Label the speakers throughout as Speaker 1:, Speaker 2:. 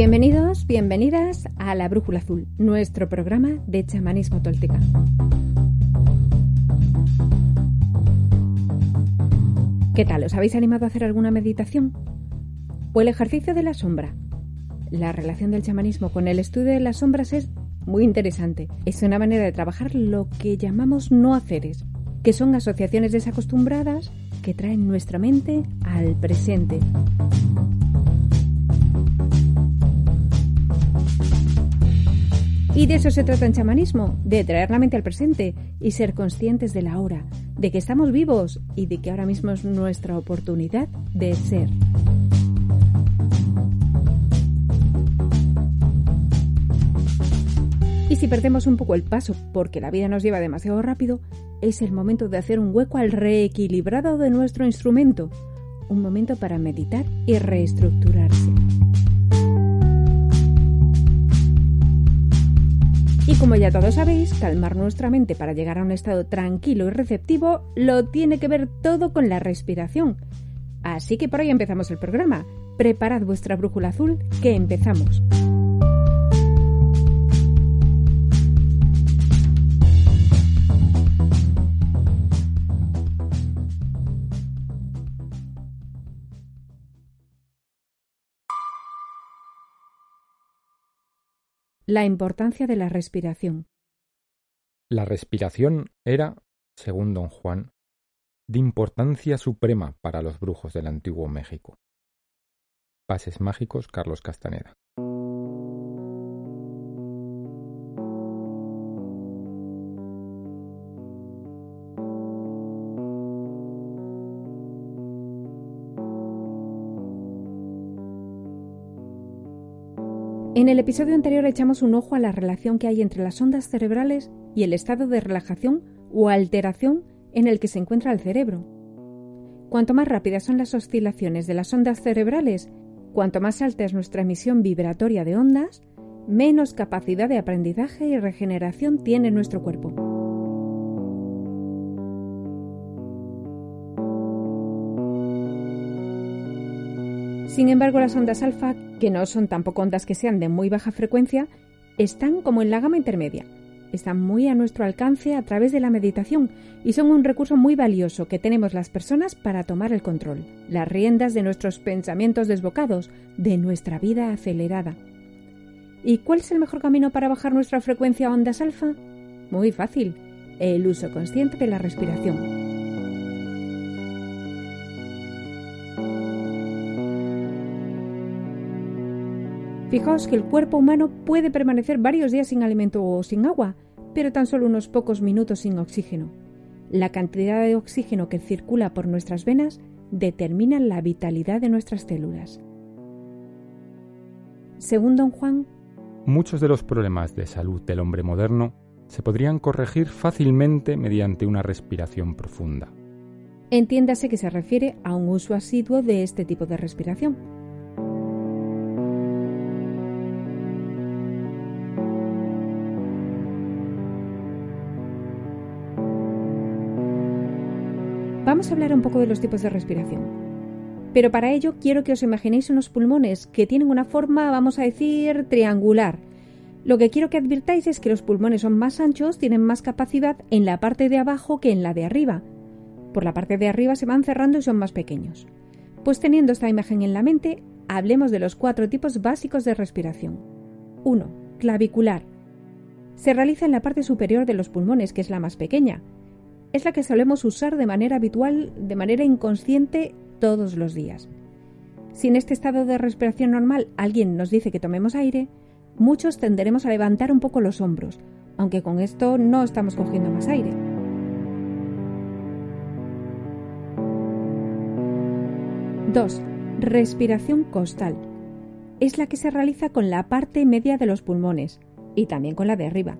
Speaker 1: Bienvenidos, bienvenidas a La Brújula Azul, nuestro programa de chamanismo tolteca. ¿Qué tal? ¿Os habéis animado a hacer alguna meditación? ¿O el ejercicio de la sombra? La relación del chamanismo con el estudio de las sombras es muy interesante. Es una manera de trabajar lo que llamamos no haceres, que son asociaciones desacostumbradas que traen nuestra mente al presente. Y de eso se trata en chamanismo, de traer la mente al presente y ser conscientes de la hora, de que estamos vivos y de que ahora mismo es nuestra oportunidad de ser. Y si perdemos un poco el paso porque la vida nos lleva demasiado rápido, es el momento de hacer un hueco al reequilibrado de nuestro instrumento, un momento para meditar y reestructurarse. Como ya todos sabéis, calmar nuestra mente para llegar a un estado tranquilo y receptivo lo tiene que ver todo con la respiración. Así que por hoy empezamos el programa. Preparad vuestra brújula azul, que empezamos. La importancia de la respiración.
Speaker 2: La respiración era, según don Juan, de importancia suprema para los brujos del antiguo México. Pases mágicos Carlos Castaneda.
Speaker 1: En el episodio anterior echamos un ojo a la relación que hay entre las ondas cerebrales y el estado de relajación o alteración en el que se encuentra el cerebro. Cuanto más rápidas son las oscilaciones de las ondas cerebrales, cuanto más alta es nuestra emisión vibratoria de ondas, menos capacidad de aprendizaje y regeneración tiene nuestro cuerpo. Sin embargo, las ondas alfa, que no son tampoco ondas que sean de muy baja frecuencia, están como en la gama intermedia. Están muy a nuestro alcance a través de la meditación y son un recurso muy valioso que tenemos las personas para tomar el control, las riendas de nuestros pensamientos desbocados, de nuestra vida acelerada. ¿Y cuál es el mejor camino para bajar nuestra frecuencia a ondas alfa? Muy fácil, el uso consciente de la respiración. Fijaos que el cuerpo humano puede permanecer varios días sin alimento o sin agua, pero tan solo unos pocos minutos sin oxígeno. La cantidad de oxígeno que circula por nuestras venas determina la vitalidad de nuestras células. Según don Juan,
Speaker 2: muchos de los problemas de salud del hombre moderno se podrían corregir fácilmente mediante una respiración profunda.
Speaker 1: Entiéndase que se refiere a un uso asiduo de este tipo de respiración. Vamos a hablar un poco de los tipos de respiración. Pero para ello quiero que os imaginéis unos pulmones que tienen una forma, vamos a decir, triangular. Lo que quiero que advirtáis es que los pulmones son más anchos, tienen más capacidad en la parte de abajo que en la de arriba. Por la parte de arriba se van cerrando y son más pequeños. Pues teniendo esta imagen en la mente, hablemos de los cuatro tipos básicos de respiración. 1. Clavicular. Se realiza en la parte superior de los pulmones, que es la más pequeña es la que solemos usar de manera habitual, de manera inconsciente, todos los días. Si en este estado de respiración normal alguien nos dice que tomemos aire, muchos tenderemos a levantar un poco los hombros, aunque con esto no estamos cogiendo más aire. Dos, Respiración costal. Es la que se realiza con la parte media de los pulmones y también con la de arriba.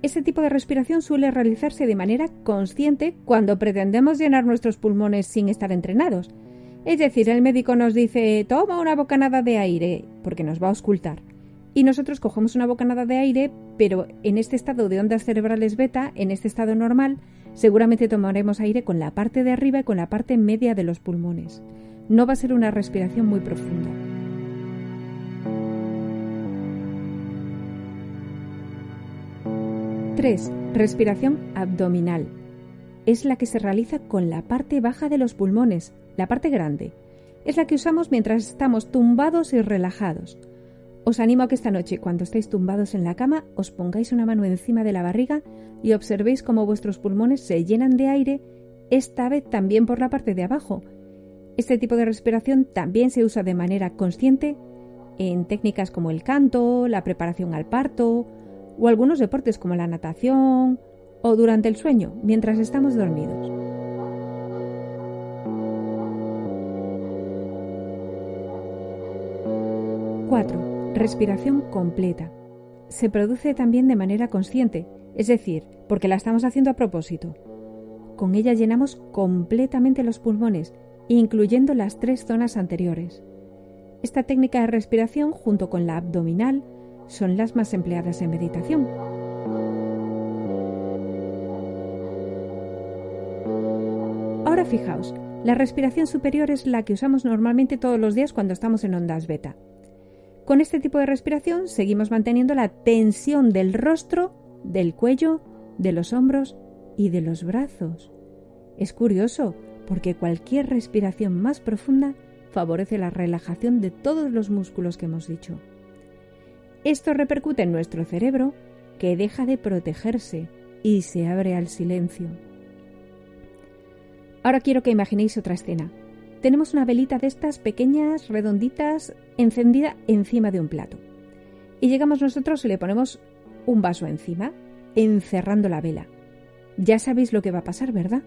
Speaker 1: Ese tipo de respiración suele realizarse de manera consciente cuando pretendemos llenar nuestros pulmones sin estar entrenados. Es decir, el médico nos dice toma una bocanada de aire porque nos va a ocultar. Y nosotros cogemos una bocanada de aire, pero en este estado de ondas cerebrales beta, en este estado normal, seguramente tomaremos aire con la parte de arriba y con la parte media de los pulmones. No va a ser una respiración muy profunda. 3. Respiración abdominal. Es la que se realiza con la parte baja de los pulmones, la parte grande. Es la que usamos mientras estamos tumbados y relajados. Os animo a que esta noche, cuando estéis tumbados en la cama, os pongáis una mano encima de la barriga y observéis cómo vuestros pulmones se llenan de aire, esta vez también por la parte de abajo. Este tipo de respiración también se usa de manera consciente en técnicas como el canto, la preparación al parto o algunos deportes como la natación o durante el sueño mientras estamos dormidos. ¡4! Respiración completa. Se produce también de manera consciente, es decir, porque la estamos haciendo a propósito. Con ella llenamos completamente los pulmones, incluyendo las tres zonas anteriores. Esta técnica de respiración, junto con la abdominal, son las más empleadas en meditación. Ahora fijaos, la respiración superior es la que usamos normalmente todos los días cuando estamos en ondas beta. Con este tipo de respiración seguimos manteniendo la tensión del rostro, del cuello, de los hombros y de los brazos. Es curioso porque cualquier respiración más profunda favorece la relajación de todos los músculos que hemos dicho. Esto repercute en nuestro cerebro que deja de protegerse y se abre al silencio. Ahora quiero que imaginéis otra escena tenemos una velita de estas pequeñas, redonditas, encendida encima de un plato. Y llegamos nosotros y le ponemos un vaso encima, encerrando la vela. Ya sabéis lo que va a pasar, ¿verdad?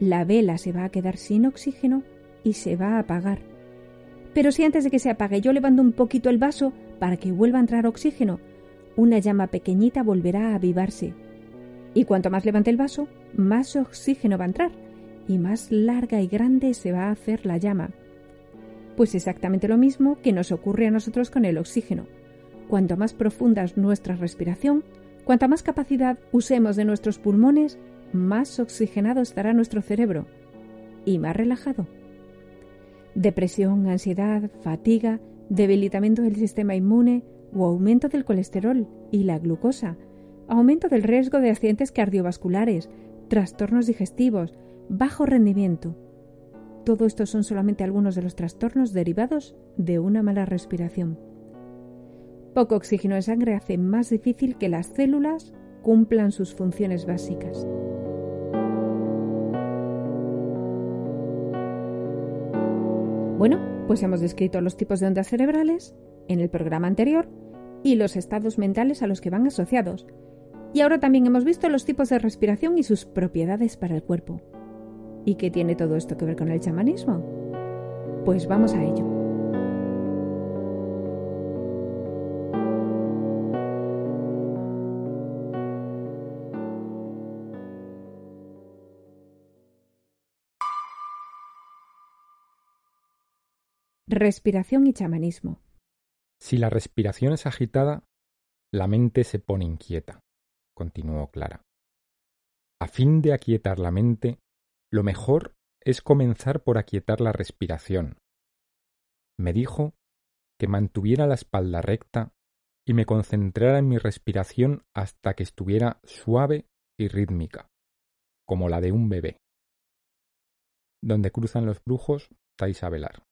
Speaker 1: La vela se va a quedar sin oxígeno y se va a apagar. Pero si antes de que se apague yo levanto un poquito el vaso para que vuelva a entrar oxígeno, una llama pequeñita volverá a avivarse. Y cuanto más levante el vaso, más oxígeno va a entrar y más larga y grande se va a hacer la llama. Pues exactamente lo mismo que nos ocurre a nosotros con el oxígeno. Cuanto más profunda es nuestra respiración, cuanta más capacidad usemos de nuestros pulmones, más oxigenado estará nuestro cerebro y más relajado. Depresión, ansiedad, fatiga, debilitamiento del sistema inmune o aumento del colesterol y la glucosa, aumento del riesgo de accidentes cardiovasculares, trastornos digestivos, bajo rendimiento. Todo esto son solamente algunos de los trastornos derivados de una mala respiración. Poco oxígeno en sangre hace más difícil que las células cumplan sus funciones básicas. Bueno, pues hemos descrito los tipos de ondas cerebrales en el programa anterior y los estados mentales a los que van asociados. Y ahora también hemos visto los tipos de respiración y sus propiedades para el cuerpo. ¿Y qué tiene todo esto que ver con el chamanismo? Pues vamos a ello. Respiración y chamanismo.
Speaker 2: Si la respiración es agitada, la mente se pone inquieta, continuó Clara. A fin de aquietar la mente, lo mejor es comenzar por aquietar la respiración. Me dijo que mantuviera la espalda recta y me concentrara en mi respiración hasta que estuviera suave y rítmica, como la de un bebé. Donde cruzan los brujos, estáis a velar.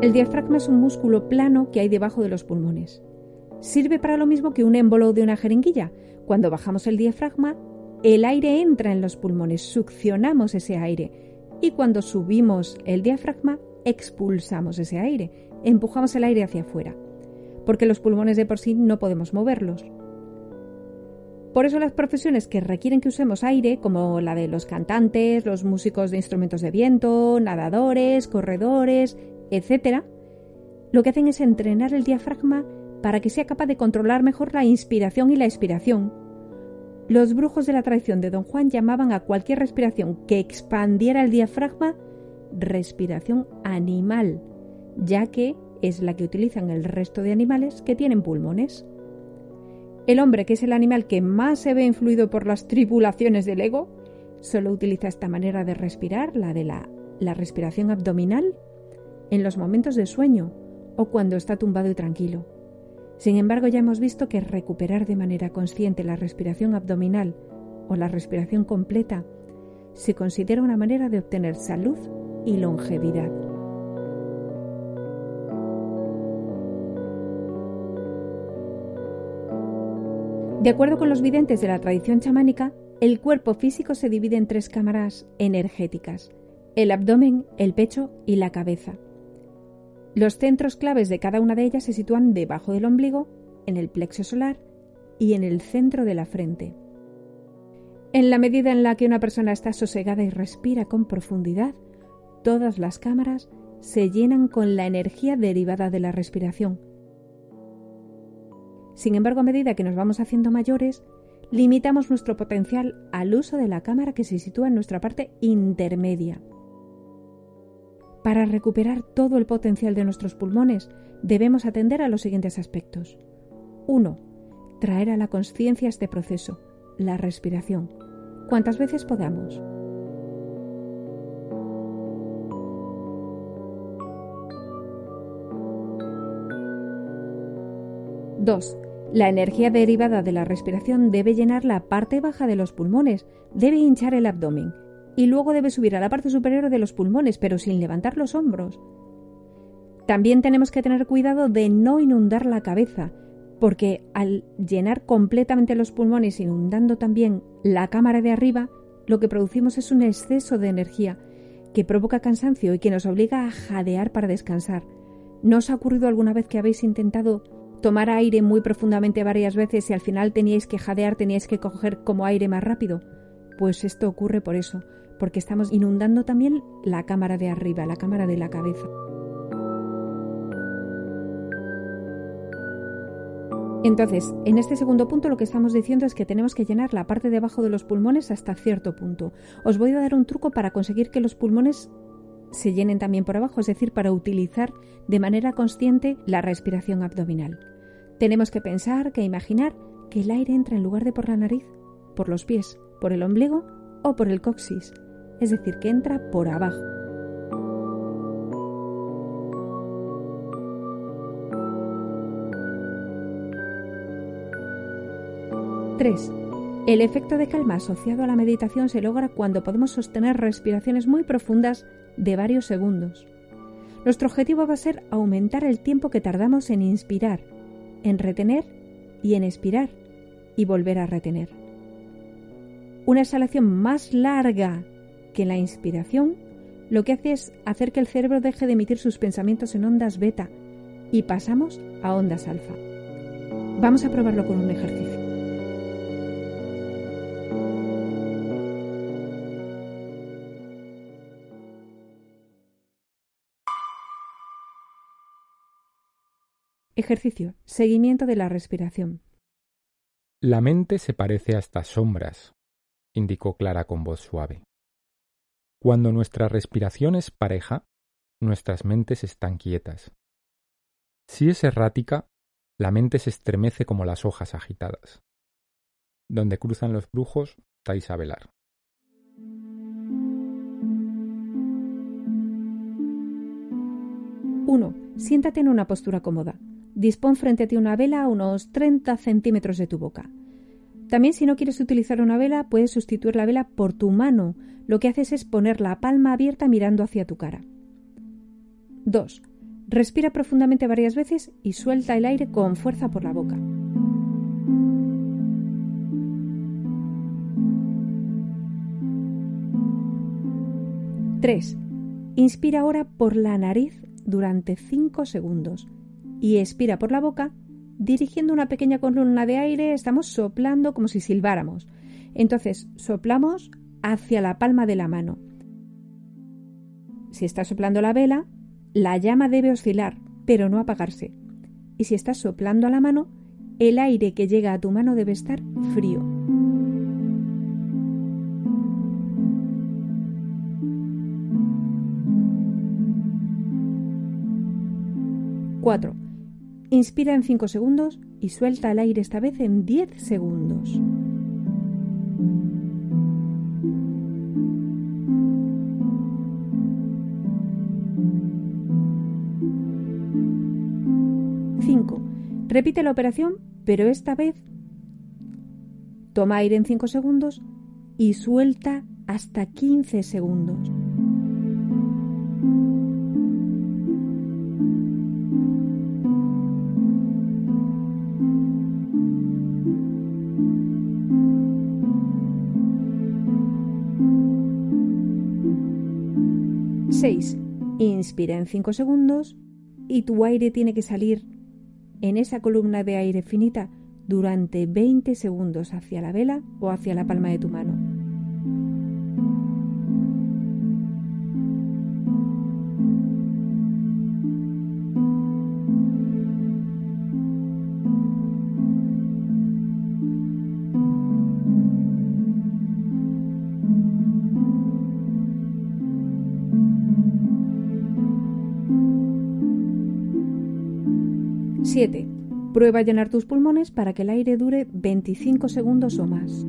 Speaker 1: El diafragma es un músculo plano que hay debajo de los pulmones. Sirve para lo mismo que un émbolo de una jeringuilla. Cuando bajamos el diafragma, el aire entra en los pulmones, succionamos ese aire y cuando subimos el diafragma, expulsamos ese aire, empujamos el aire hacia afuera, porque los pulmones de por sí no podemos moverlos. Por eso las profesiones que requieren que usemos aire, como la de los cantantes, los músicos de instrumentos de viento, nadadores, corredores, etc., lo que hacen es entrenar el diafragma para que sea capaz de controlar mejor la inspiración y la expiración. Los brujos de la tradición de Don Juan llamaban a cualquier respiración que expandiera el diafragma respiración animal, ya que es la que utilizan el resto de animales que tienen pulmones. El hombre, que es el animal que más se ve influido por las tribulaciones del ego, solo utiliza esta manera de respirar, la de la, la respiración abdominal, en los momentos de sueño o cuando está tumbado y tranquilo. Sin embargo, ya hemos visto que recuperar de manera consciente la respiración abdominal o la respiración completa se considera una manera de obtener salud y longevidad. De acuerdo con los videntes de la tradición chamánica, el cuerpo físico se divide en tres cámaras energéticas, el abdomen, el pecho y la cabeza. Los centros claves de cada una de ellas se sitúan debajo del ombligo, en el plexo solar y en el centro de la frente. En la medida en la que una persona está sosegada y respira con profundidad, todas las cámaras se llenan con la energía derivada de la respiración. Sin embargo, a medida que nos vamos haciendo mayores, limitamos nuestro potencial al uso de la cámara que se sitúa en nuestra parte intermedia. Para recuperar todo el potencial de nuestros pulmones, debemos atender a los siguientes aspectos. 1. Traer a la conciencia este proceso, la respiración, cuantas veces podamos. 2. La energía derivada de la respiración debe llenar la parte baja de los pulmones, debe hinchar el abdomen y luego debe subir a la parte superior de los pulmones, pero sin levantar los hombros. También tenemos que tener cuidado de no inundar la cabeza, porque al llenar completamente los pulmones, inundando también la cámara de arriba, lo que producimos es un exceso de energía que provoca cansancio y que nos obliga a jadear para descansar. ¿No os ha ocurrido alguna vez que habéis intentado tomar aire muy profundamente varias veces y al final teníais que jadear, teníais que coger como aire más rápido? Pues esto ocurre por eso, porque estamos inundando también la cámara de arriba, la cámara de la cabeza. Entonces, en este segundo punto lo que estamos diciendo es que tenemos que llenar la parte de abajo de los pulmones hasta cierto punto. Os voy a dar un truco para conseguir que los pulmones se llenen también por abajo, es decir, para utilizar de manera consciente la respiración abdominal. Tenemos que pensar, que imaginar que el aire entra en lugar de por la nariz, por los pies, por el ombligo o por el coxis, es decir, que entra por abajo. ¡3! El efecto de calma asociado a la meditación se logra cuando podemos sostener respiraciones muy profundas de varios segundos. Nuestro objetivo va a ser aumentar el tiempo que tardamos en inspirar, en retener y en expirar y volver a retener. Una exhalación más larga que la inspiración lo que hace es hacer que el cerebro deje de emitir sus pensamientos en ondas beta y pasamos a ondas alfa. Vamos a probarlo con un ejercicio. Ejercicio. Seguimiento de la respiración.
Speaker 2: La mente se parece a estas sombras, indicó Clara con voz suave. Cuando nuestra respiración es pareja, nuestras mentes están quietas. Si es errática, la mente se estremece como las hojas agitadas. Donde cruzan los brujos, estáis a velar.
Speaker 1: Uno. Siéntate en una postura cómoda. Dispón frente a ti una vela a unos 30 centímetros de tu boca. También si no quieres utilizar una vela, puedes sustituir la vela por tu mano. Lo que haces es poner la palma abierta mirando hacia tu cara. 2. Respira profundamente varias veces y suelta el aire con fuerza por la boca. Tres. Inspira ahora por la nariz durante 5 segundos y expira por la boca dirigiendo una pequeña columna de aire, estamos soplando como si silbáramos. Entonces, soplamos hacia la palma de la mano. Si estás soplando la vela, la llama debe oscilar, pero no apagarse. Y si estás soplando a la mano, el aire que llega a tu mano debe estar frío. Cuatro. Inspira en 5 segundos y suelta el aire esta vez en 10 segundos. Cinco. Repite la operación, pero esta vez toma aire en 5 segundos y suelta hasta 15 segundos. Seis. Inspira en 5 segundos y tu aire tiene que salir en esa columna de aire finita durante 20 segundos hacia la vela o hacia la palma de tu mano. 7. Prueba a llenar tus pulmones para que el aire dure 25 segundos o más.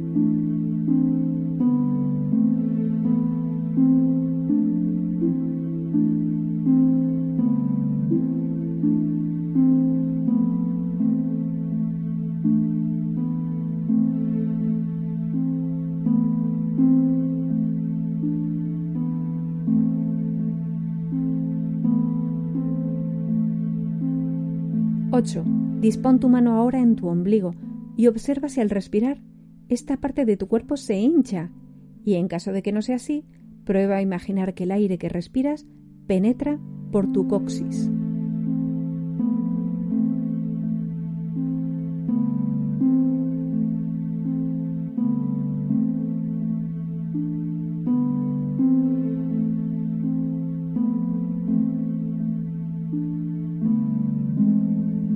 Speaker 1: 8. Dispón tu mano ahora en tu ombligo y observa si al respirar esta parte de tu cuerpo se hincha y en caso de que no sea así, prueba a imaginar que el aire que respiras penetra por tu coxis.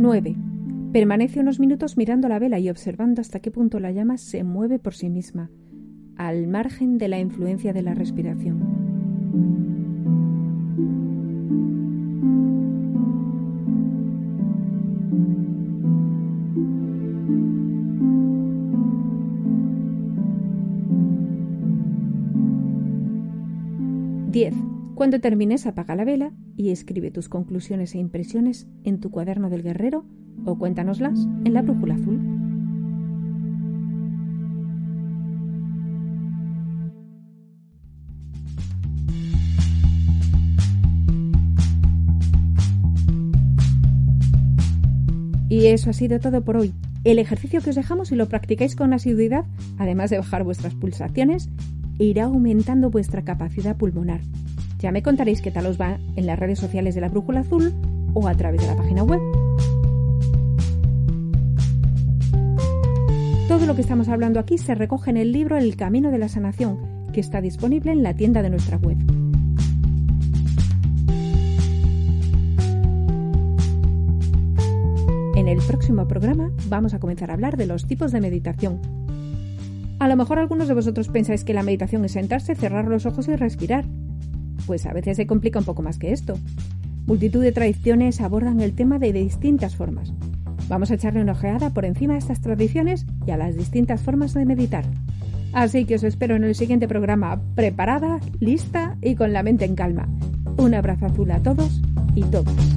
Speaker 1: 9. Permanece unos minutos mirando la vela y observando hasta qué punto la llama se mueve por sí misma, al margen de la influencia de la respiración. Cuando termines, apaga la vela y escribe tus conclusiones e impresiones en tu cuaderno del guerrero o cuéntanoslas en la brújula azul. Y eso ha sido todo por hoy. El ejercicio que os dejamos, si lo practicáis con asiduidad, además de bajar vuestras pulsaciones, irá aumentando vuestra capacidad pulmonar ya me contaréis qué tal os va en las redes sociales de la Brújula Azul o a través de la página web. Todo lo que estamos hablando aquí se recoge en el libro El Camino de la Sanación, que está disponible en la tienda de nuestra web. En el próximo programa vamos a comenzar a hablar de los tipos de meditación. A lo mejor algunos de vosotros pensáis que la meditación es sentarse, cerrar los ojos y respirar, pues a veces se complica un poco más que esto. Multitud de tradiciones abordan el tema de distintas formas. Vamos a echarle una ojeada por encima de estas tradiciones y a las distintas formas de meditar. Así que os espero en el siguiente programa preparada, lista y con la mente en calma. Un abrazo azul a todos y todas.